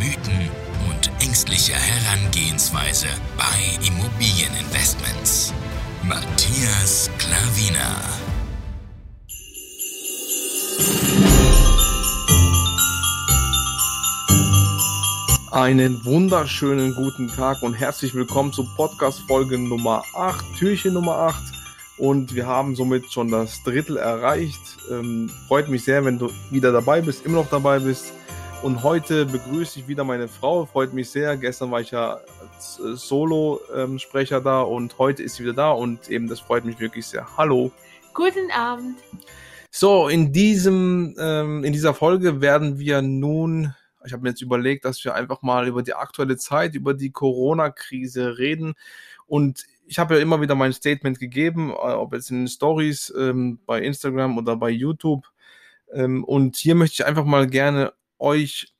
Mythen und ängstliche Herangehensweise bei Immobilieninvestments. Matthias Klavina. Einen wunderschönen guten Tag und herzlich willkommen zu Podcast Folge Nummer 8, Türchen Nummer 8 und wir haben somit schon das Drittel erreicht. Ähm, freut mich sehr, wenn du wieder dabei bist, immer noch dabei bist. Und heute begrüße ich wieder meine Frau. Freut mich sehr. Gestern war ich ja als äh, Solo-Sprecher da und heute ist sie wieder da und eben das freut mich wirklich sehr. Hallo. Guten Abend. So, in diesem, ähm, in dieser Folge werden wir nun, ich habe mir jetzt überlegt, dass wir einfach mal über die aktuelle Zeit, über die Corona-Krise reden. Und ich habe ja immer wieder mein Statement gegeben, äh, ob jetzt in den Stories ähm, bei Instagram oder bei YouTube. Ähm, und hier möchte ich einfach mal gerne euch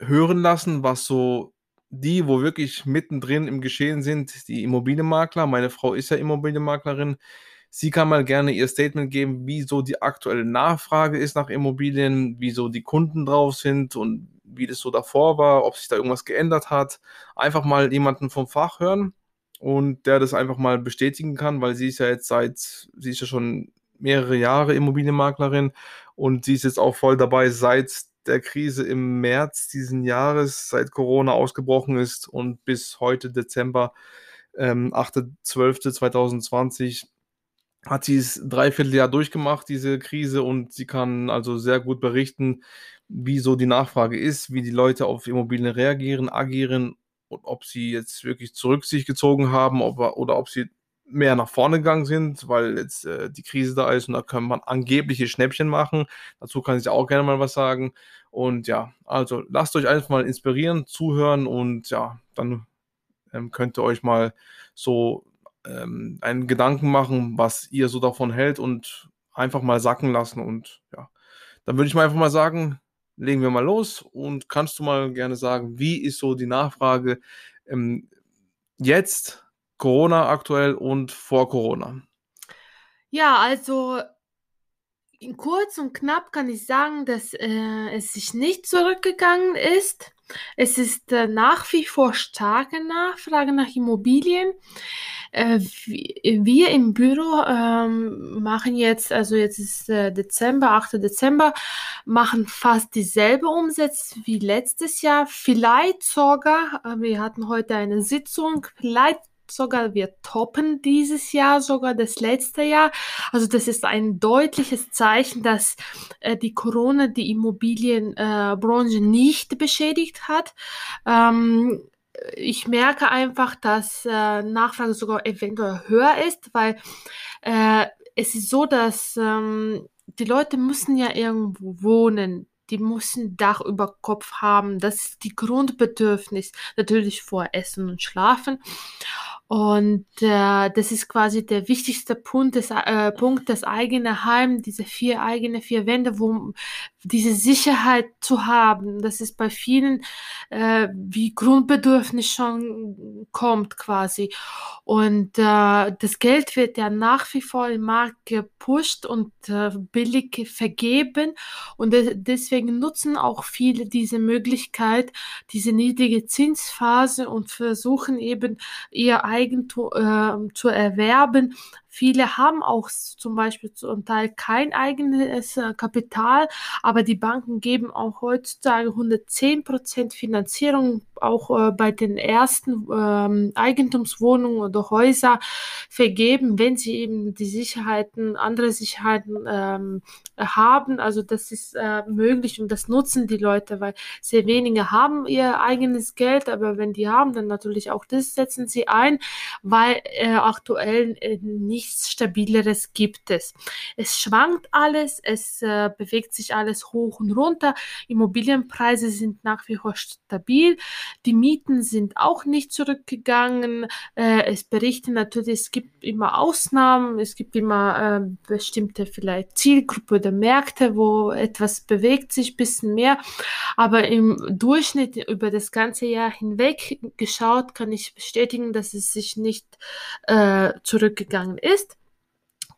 hören lassen, was so die, wo wirklich mittendrin im Geschehen sind, die Immobilienmakler. Meine Frau ist ja Immobilienmaklerin. Sie kann mal gerne ihr Statement geben, wie so die aktuelle Nachfrage ist nach Immobilien, wie so die Kunden drauf sind und wie das so davor war, ob sich da irgendwas geändert hat. Einfach mal jemanden vom Fach hören und der das einfach mal bestätigen kann, weil sie ist ja jetzt seit, sie ist ja schon mehrere Jahre Immobilienmaklerin und sie ist jetzt auch voll dabei seit der Krise im März diesen Jahres, seit Corona ausgebrochen ist und bis heute Dezember, ähm, 8.12.2020, hat sie es dreiviertel Jahr durchgemacht, diese Krise, und sie kann also sehr gut berichten, wie so die Nachfrage ist, wie die Leute auf Immobilien reagieren, agieren ob sie jetzt wirklich zurück sich gezogen haben ob, oder ob sie mehr nach vorne gegangen sind, weil jetzt äh, die Krise da ist und da kann man angebliche Schnäppchen machen. Dazu kann ich auch gerne mal was sagen. Und ja, also lasst euch einfach mal inspirieren, zuhören und ja, dann ähm, könnt ihr euch mal so ähm, einen Gedanken machen, was ihr so davon hält und einfach mal sacken lassen. Und ja, dann würde ich mal einfach mal sagen, legen wir mal los und kannst du mal gerne sagen, wie ist so die Nachfrage ähm, jetzt, Corona aktuell und vor Corona? Ja, also in kurz und knapp kann ich sagen, dass äh, es sich nicht zurückgegangen ist. Es ist äh, nach wie vor starke Nachfrage nach Immobilien. Äh, wir im Büro ähm, machen jetzt, also jetzt ist äh, Dezember, 8. Dezember, machen fast dieselbe Umsätze wie letztes Jahr. Vielleicht sogar, äh, wir hatten heute eine Sitzung, vielleicht sogar wir toppen dieses Jahr sogar das letzte Jahr. Also das ist ein deutliches Zeichen, dass äh, die Corona die Immobilienbranche äh, nicht beschädigt hat. Ähm, ich merke einfach, dass äh, Nachfrage sogar eventuell höher ist, weil äh, es ist so, dass ähm, die Leute müssen ja irgendwo wohnen die müssen Dach über Kopf haben. Das ist die Grundbedürfnis, natürlich vor Essen und Schlafen. Und äh, das ist quasi der wichtigste Punkt, das, äh, Punkt, das eigene Heim, diese vier eigene vier Wände, wo diese Sicherheit zu haben, das ist bei vielen äh, wie Grundbedürfnis schon kommt quasi. Und äh, das Geld wird ja nach wie vor im Markt gepusht und äh, billig vergeben. Und deswegen nutzen auch viele diese Möglichkeit, diese niedrige Zinsphase und versuchen eben ihr Eigentum äh, zu erwerben, Viele haben auch zum Beispiel zum Teil kein eigenes äh, Kapital, aber die Banken geben auch heutzutage 110% Finanzierung auch äh, bei den ersten ähm, Eigentumswohnungen oder Häuser vergeben, wenn sie eben die Sicherheiten, andere Sicherheiten ähm, haben. Also das ist äh, möglich und das nutzen die Leute, weil sehr wenige haben ihr eigenes Geld, aber wenn die haben, dann natürlich auch das setzen sie ein, weil äh, aktuell äh, nichts Stabileres gibt es. Es schwankt alles, es äh, bewegt sich alles hoch und runter. Immobilienpreise sind nach wie vor stabil. Die Mieten sind auch nicht zurückgegangen. Äh, es berichten natürlich, es gibt immer Ausnahmen, es gibt immer äh, bestimmte vielleicht Zielgruppe oder Märkte, wo etwas bewegt sich bisschen mehr. Aber im Durchschnitt über das ganze Jahr hinweg geschaut, kann ich bestätigen, dass es sich nicht äh, zurückgegangen ist.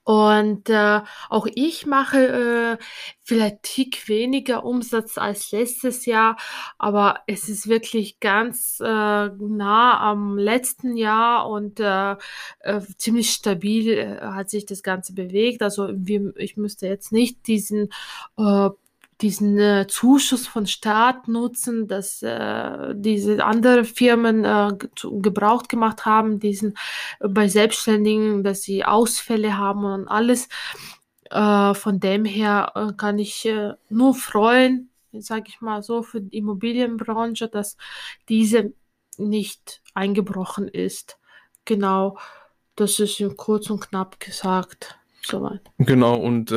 Und äh, auch ich mache äh, vielleicht tick weniger Umsatz als letztes Jahr, aber es ist wirklich ganz äh, nah am letzten Jahr und äh, äh, ziemlich stabil äh, hat sich das Ganze bewegt. Also wir, ich müsste jetzt nicht diesen äh, diesen äh, Zuschuss von Staat nutzen, dass äh, diese andere Firmen äh, gebraucht gemacht haben, diesen äh, bei Selbstständigen, dass sie Ausfälle haben und alles. Äh, von dem her äh, kann ich nur freuen, sage ich mal so, für die Immobilienbranche, dass diese nicht eingebrochen ist. Genau, das ist kurz und knapp gesagt. Soweit. Genau, und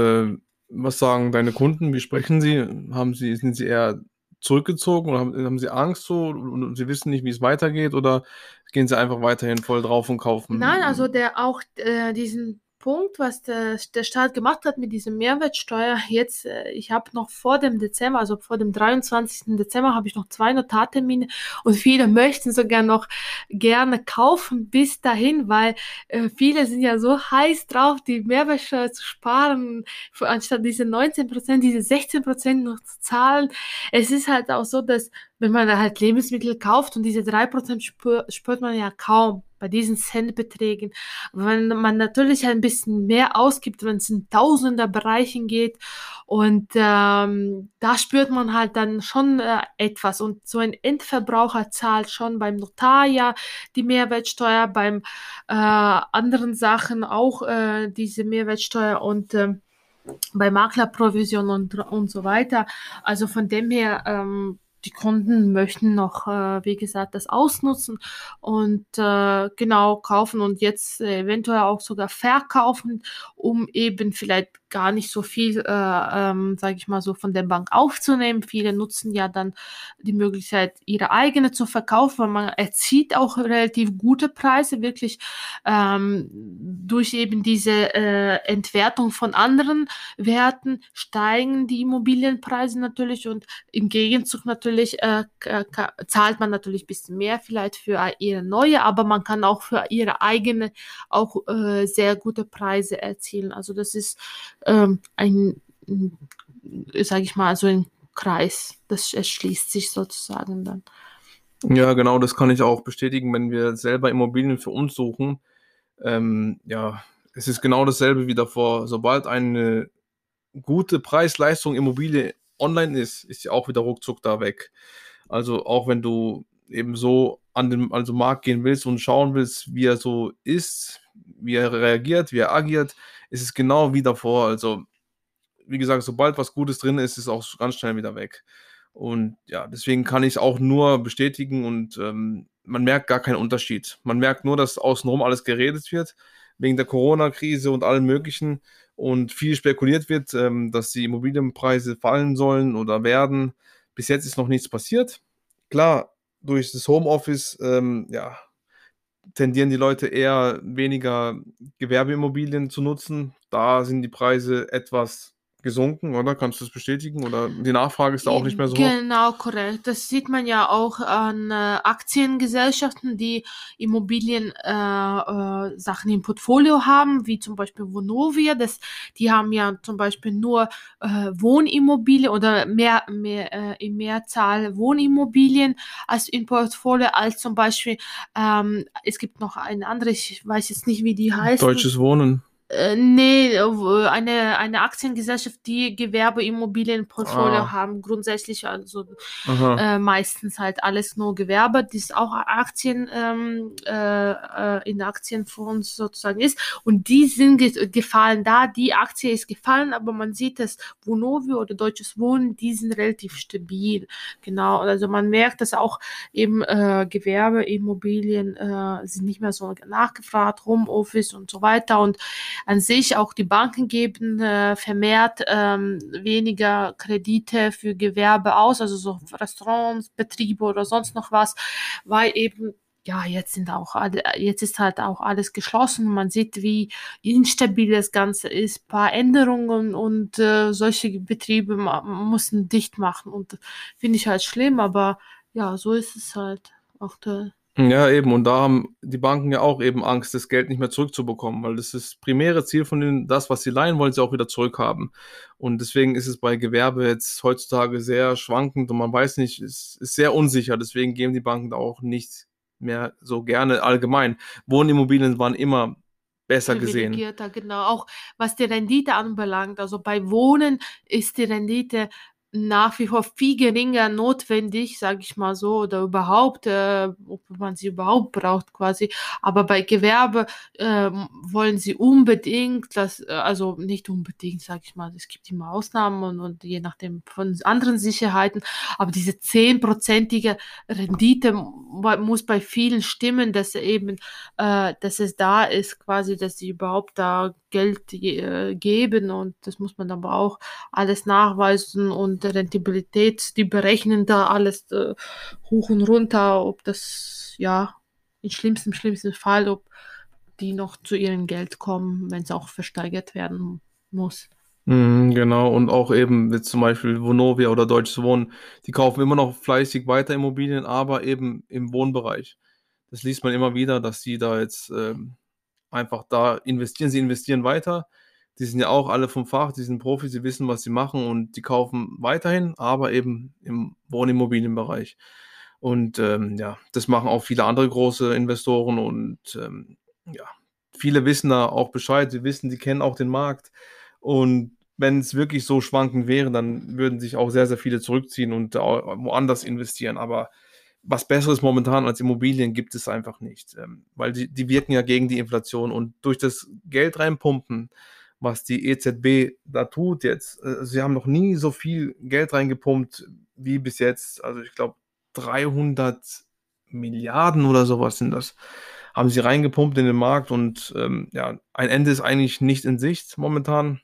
was sagen deine Kunden? Wie sprechen sie? Haben sie, sind sie eher zurückgezogen oder haben, haben sie Angst so und sie wissen nicht, wie es weitergeht oder gehen sie einfach weiterhin voll drauf und kaufen? Nein, also der auch äh, diesen Punkt, was der, der Staat gemacht hat mit diesem Mehrwertsteuer. Jetzt, äh, ich habe noch vor dem Dezember, also vor dem 23. Dezember, habe ich noch zwei Notartermine und viele möchten sogar noch gerne kaufen bis dahin, weil äh, viele sind ja so heiß drauf, die Mehrwertsteuer zu sparen, für, anstatt diese 19 Prozent, diese 16 Prozent noch zu zahlen. Es ist halt auch so, dass wenn man halt Lebensmittel kauft und diese drei Prozent spür, spürt man ja kaum bei diesen Centbeträgen. Wenn man natürlich ein bisschen mehr ausgibt, wenn es in tausender Bereichen geht und ähm, da spürt man halt dann schon äh, etwas und so ein Endverbraucher zahlt schon beim Notar ja die Mehrwertsteuer, beim äh, anderen Sachen auch äh, diese Mehrwertsteuer und äh, bei Maklerprovision und, und so weiter. Also von dem her ähm, die Kunden möchten noch, äh, wie gesagt, das ausnutzen und äh, genau kaufen und jetzt äh, eventuell auch sogar verkaufen, um eben vielleicht gar nicht so viel, äh, ähm, sage ich mal so, von der Bank aufzunehmen. Viele nutzen ja dann die Möglichkeit, ihre eigene zu verkaufen, weil man erzielt auch relativ gute Preise, wirklich ähm, durch eben diese äh, Entwertung von anderen Werten steigen die Immobilienpreise natürlich und im Gegenzug natürlich äh, zahlt man natürlich bisschen mehr vielleicht für ihre neue, aber man kann auch für ihre eigene auch äh, sehr gute Preise erzielen. Also das ist ähm, ein, sage ich mal, so ein Kreis. Das erschließt sich sozusagen dann. Ja, genau, das kann ich auch bestätigen, wenn wir selber Immobilien für uns suchen. Ähm, ja, es ist genau dasselbe wie davor. Sobald eine gute Preis-Leistung Immobilie online ist, ist sie auch wieder ruckzuck da weg. Also auch wenn du eben so an den also Markt gehen willst und schauen willst, wie er so ist, wie er reagiert, wie er agiert, ist es genau wie davor. Also, wie gesagt, sobald was Gutes drin ist, ist es auch ganz schnell wieder weg. Und ja, deswegen kann ich es auch nur bestätigen und ähm, man merkt gar keinen Unterschied. Man merkt nur, dass außenrum alles geredet wird, wegen der Corona-Krise und allem Möglichen und viel spekuliert wird, ähm, dass die Immobilienpreise fallen sollen oder werden. Bis jetzt ist noch nichts passiert. Klar, durch das Homeoffice, ähm, ja, tendieren die Leute eher weniger Gewerbeimmobilien zu nutzen. Da sind die Preise etwas gesunken, oder? Kannst du das bestätigen? Oder die Nachfrage ist da auch nicht mehr so hoch? Genau, korrekt. Das sieht man ja auch an äh, Aktiengesellschaften, die Immobilien äh, äh, Sachen im Portfolio haben, wie zum Beispiel Vonovia. Das, die haben ja zum Beispiel nur äh, Wohnimmobilien oder mehr, mehr äh, in Mehrzahl Wohnimmobilien als im Portfolio, als zum Beispiel, ähm, es gibt noch eine andere, ich weiß jetzt nicht, wie die heißt. Deutsches Wohnen. Äh, nee, eine, eine Aktiengesellschaft, die Gewerbeimmobilienportfolio Ah. haben, grundsätzlich also äh, meistens halt alles nur Gewerbe, das auch Aktien ähm, äh, äh, in Aktienfonds sozusagen ist. Und die sind ge gefallen da, die Aktie ist gefallen, aber man sieht, dass Vonovio oder Deutsches Wohnen, die sind relativ stabil. Genau, also man merkt, dass auch eben äh, Gewerbeimmobilien äh, sind nicht mehr so nachgefragt, Homeoffice und so weiter. Und an sich auch die Banken geben äh, vermehrt ähm, weniger Kredite für Gewerbe aus, also so Restaurants, Betriebe oder sonst noch was, weil eben ja, jetzt sind auch alle, jetzt ist halt auch alles geschlossen. Man sieht, wie instabil das Ganze ist. Ein paar Änderungen und äh, solche Betriebe mussten dicht machen. Und finde ich halt schlimm, aber ja, so ist es halt aktuell. Ja, eben. Und da haben die Banken ja auch eben Angst, das Geld nicht mehr zurückzubekommen, weil das ist das primäre Ziel von denen, das, was sie leihen, wollen sie auch wieder zurückhaben. Und deswegen ist es bei Gewerbe jetzt heutzutage sehr schwankend und man weiß nicht, es ist sehr unsicher. Deswegen geben die Banken da auch nicht mehr so gerne allgemein. Wohnimmobilien waren immer besser gesehen. genau. Auch was die Rendite anbelangt. Also bei Wohnen ist die Rendite nach wie vor viel geringer notwendig, sage ich mal so, oder überhaupt, äh, ob man sie überhaupt braucht quasi. Aber bei Gewerbe ähm, wollen sie unbedingt, das, äh, also nicht unbedingt, sage ich mal, es gibt immer Ausnahmen und, und je nachdem von anderen Sicherheiten, aber diese zehnprozentige Rendite muss bei vielen stimmen, dass eben äh, dass es da ist, quasi, dass sie überhaupt da Geld äh, geben und das muss man aber auch alles nachweisen und Rentabilität, die berechnen da alles äh, hoch und runter, ob das, ja, im schlimmsten, schlimmsten Fall, ob die noch zu ihrem Geld kommen, wenn es auch versteigert werden muss. Mhm, genau, und auch eben jetzt zum Beispiel Vonovia oder Deutsches Wohnen, die kaufen immer noch fleißig weiter Immobilien, aber eben im Wohnbereich. Das liest man immer wieder, dass sie da jetzt ähm, einfach da investieren. Sie investieren weiter. Die sind ja auch alle vom Fach, die sind Profis, sie wissen, was sie machen und die kaufen weiterhin, aber eben im Wohnimmobilienbereich. Und ähm, ja, das machen auch viele andere große Investoren und ähm, ja, viele wissen da auch Bescheid, sie wissen, die kennen auch den Markt. Und wenn es wirklich so schwankend wäre, dann würden sich auch sehr, sehr viele zurückziehen und woanders investieren. Aber was Besseres momentan als Immobilien gibt es einfach nicht, ähm, weil die, die wirken ja gegen die Inflation und durch das Geld reinpumpen, was die EZB da tut jetzt, äh, sie haben noch nie so viel Geld reingepumpt wie bis jetzt. Also ich glaube 300 Milliarden oder sowas sind das, haben sie reingepumpt in den Markt und ähm, ja, ein Ende ist eigentlich nicht in Sicht momentan.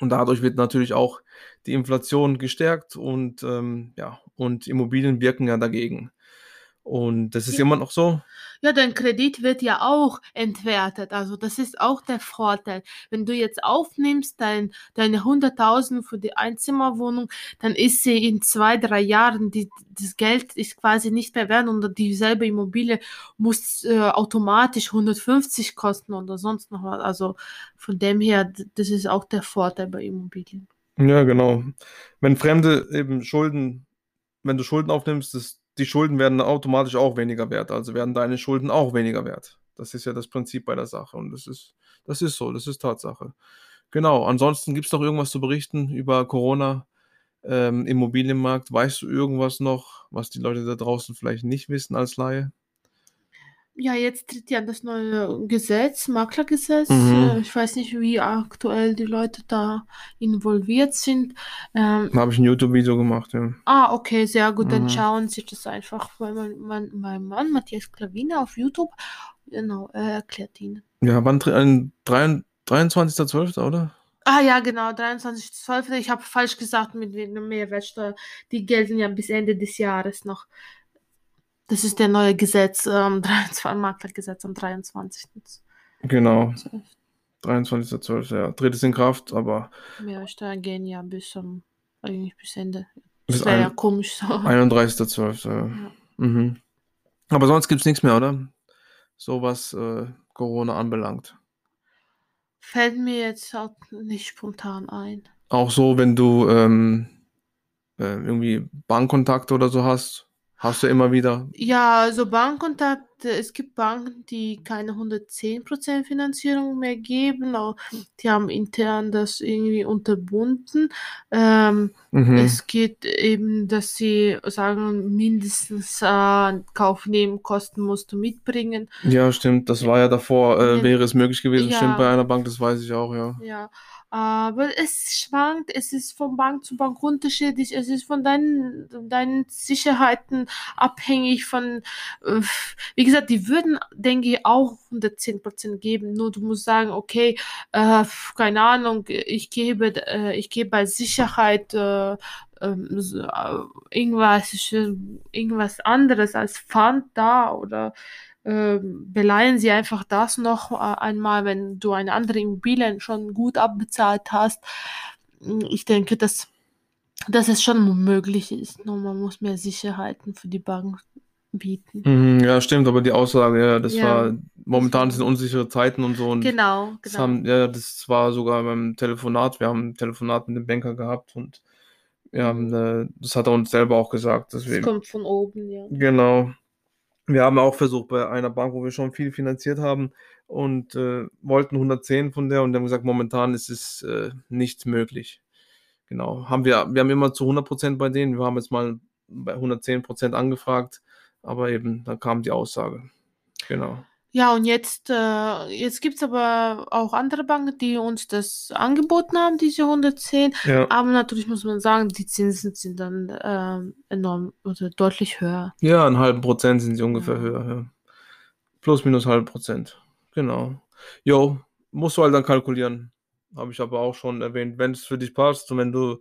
Und dadurch wird natürlich auch die Inflation gestärkt und ähm, ja, und Immobilien wirken ja dagegen. Und das ist Ja. immer noch so. Ja, dein Kredit wird ja auch entwertet. Also das ist auch der Vorteil. Wenn du jetzt aufnimmst, dein, deine 100.000 für die Einzimmerwohnung, dann ist sie in zwei, drei Jahren, die, das Geld ist quasi nicht mehr wert und dieselbe Immobilie muss äh, automatisch 150 kosten oder sonst noch was. Also von dem her, das ist auch der Vorteil bei Immobilien. Ja, genau. Wenn Fremde eben Schulden, wenn du Schulden aufnimmst, das, die Schulden werden automatisch auch weniger wert. Also werden deine Schulden auch weniger wert. Das ist ja das Prinzip bei der Sache. Und das ist, das ist so, das ist Tatsache. Genau. Ansonsten gibt es noch irgendwas zu berichten über Corona, ähm, Immobilienmarkt. Weißt du irgendwas noch, was die Leute da draußen vielleicht nicht wissen als Laie? Ja, jetzt tritt ja das neue Gesetz, Maklergesetz. Mhm. Äh, Ich weiß nicht, wie aktuell die Leute da involviert sind. Ähm, Da habe ich ein YouTube-Video gemacht, ja. ah, okay, sehr gut. Dann Mhm. schauen Sie das einfach bei mein, mein, mein Mann, Matthias Klavina, auf YouTube. Genau, er erklärt Ihnen. Ja, wann 23 23.12., oder? Ah ja, genau, 23.12. Ich habe falsch gesagt mit der Mehrwertsteuer. Die gelten ja bis Ende des Jahres noch. Das ist der neue Gesetz, ähm, 23, Maklergesetz am 23. Genau, 23.12., ja. Tritt es in Kraft, aber Mehrwertsteuer gehen ja bis zum, eigentlich bis Ende. Das wäre ja komisch so. 31.12., ja. Ja. Mhm. Aber sonst gibt es nichts mehr, oder? So was äh, Corona anbelangt. Fällt mir jetzt auch nicht spontan ein. Auch so, wenn du ähm, äh, irgendwie Bankkontakte oder so hast, hast du immer wieder. Ja, also Bankkontakt es gibt Banken, die keine 110% Finanzierung mehr geben. Die haben intern das irgendwie unterbunden. Ähm, Mhm. es geht eben, dass sie sagen, mindestens äh, Kaufnebenkosten musst du mitbringen. Ja, stimmt. Das war ja davor, äh, wäre es möglich gewesen. Stimmt, Ja. bei einer Bank, das weiß ich auch, ja. Ja, aber es schwankt, es ist von Bank zu Bank unterschiedlich, es ist von deinen, deinen Sicherheiten abhängig von, äh, wie gesagt, die würden, denke ich, auch 110% geben, nur du musst sagen, okay, äh, keine Ahnung, ich gebe, äh, ich gebe als Sicherheit äh, ähm, so, äh, irgendwas, irgendwas anderes als Pfand da oder ähm, beleihen sie einfach das noch äh, einmal, wenn du eine andere Immobilie schon gut abbezahlt hast. Ich denke, dass, dass es schon möglich ist. Nur man muss mehr Sicherheiten für die Bank bieten. Mhm, ja, stimmt, aber die Aussage, ja, das Ja. war, momentan sind unsichere Zeiten und so und Genau, das genau. haben, ja, das war sogar beim Telefonat, wir haben ein Telefonat mit dem Banker gehabt und wir haben, äh, das hat er uns selber auch gesagt, Es wir, kommt von oben, ja. genau, wir haben auch versucht bei einer Bank, wo wir schon viel finanziert haben und äh, wollten 110 von der und haben gesagt, momentan ist es äh, nicht möglich. Genau, haben wir, wir haben immer zu 100% bei denen, wir haben jetzt mal bei 110% angefragt, aber eben, dann kam die Aussage. Genau. Ja, und jetzt, äh, jetzt gibt es aber auch andere Banken, die uns das angeboten haben, diese 110. Ja. Aber natürlich muss man sagen, die Zinsen sind dann ähm, enorm oder deutlich höher. Ja, einen halben Prozent sind sie ungefähr Ja. höher. Ja. Plus, minus halben Prozent. Genau. Jo, musst du halt dann kalkulieren. Habe ich aber auch schon erwähnt. Wenn es für dich passt und wenn du,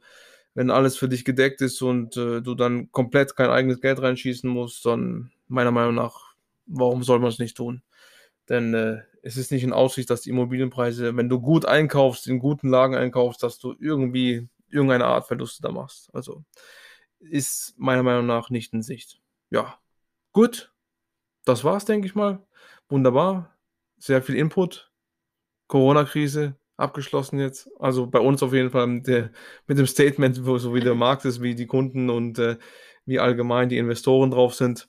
wenn alles für dich gedeckt ist und äh, du dann komplett kein eigenes Geld reinschießen musst, dann meiner Meinung nach, warum soll man es nicht tun? Denn äh, es ist nicht in Aussicht, dass die Immobilienpreise, wenn du gut einkaufst, in guten Lagen einkaufst, dass du irgendwie irgendeine Art Verluste da machst. Also ist meiner Meinung nach nicht in Sicht. Ja, gut. Das war's, denke ich mal. Wunderbar. Sehr viel Input. Corona-Krise abgeschlossen jetzt. Also bei uns auf jeden Fall mit, der, mit dem Statement, wo so wie der Markt ist, wie die Kunden und äh, wie allgemein die Investoren drauf sind.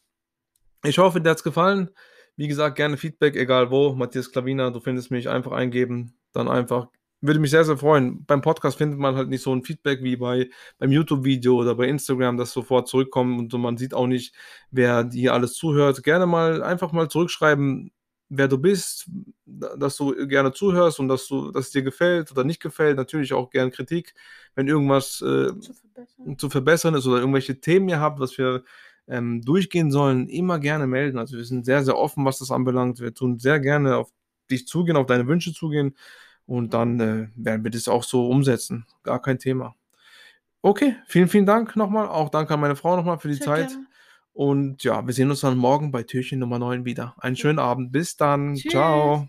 Ich hoffe, dir hat's gefallen. Wie gesagt, gerne Feedback, egal wo. Matthias Klavina, du findest mich einfach eingeben. Dann einfach. Würde mich sehr, sehr freuen. Beim Podcast findet man halt nicht so ein Feedback wie bei, beim YouTube-Video oder bei Instagram, das sofort zurückkommt und man sieht auch nicht, wer hier alles zuhört. Gerne mal einfach mal zurückschreiben, wer du bist, dass du gerne zuhörst und dass du, dass es dir gefällt oder nicht gefällt. Natürlich auch gern Kritik, wenn irgendwas äh, Zu verbessern. zu verbessern ist oder irgendwelche Themen ihr habt, was wir ähm, durchgehen sollen, immer gerne melden. Also wir sind sehr, sehr offen, was das anbelangt. Wir tun sehr gerne auf dich zugehen, auf deine Wünsche zugehen und dann äh, werden wir das auch so umsetzen. Gar kein Thema. Okay, vielen, vielen Dank nochmal. Auch danke an meine Frau nochmal für die Sehr Zeit. gerne. Und ja, wir sehen uns dann morgen bei Türchen Nummer 9 wieder. Einen schönen Abend. Bis dann. Tschüss. Ciao.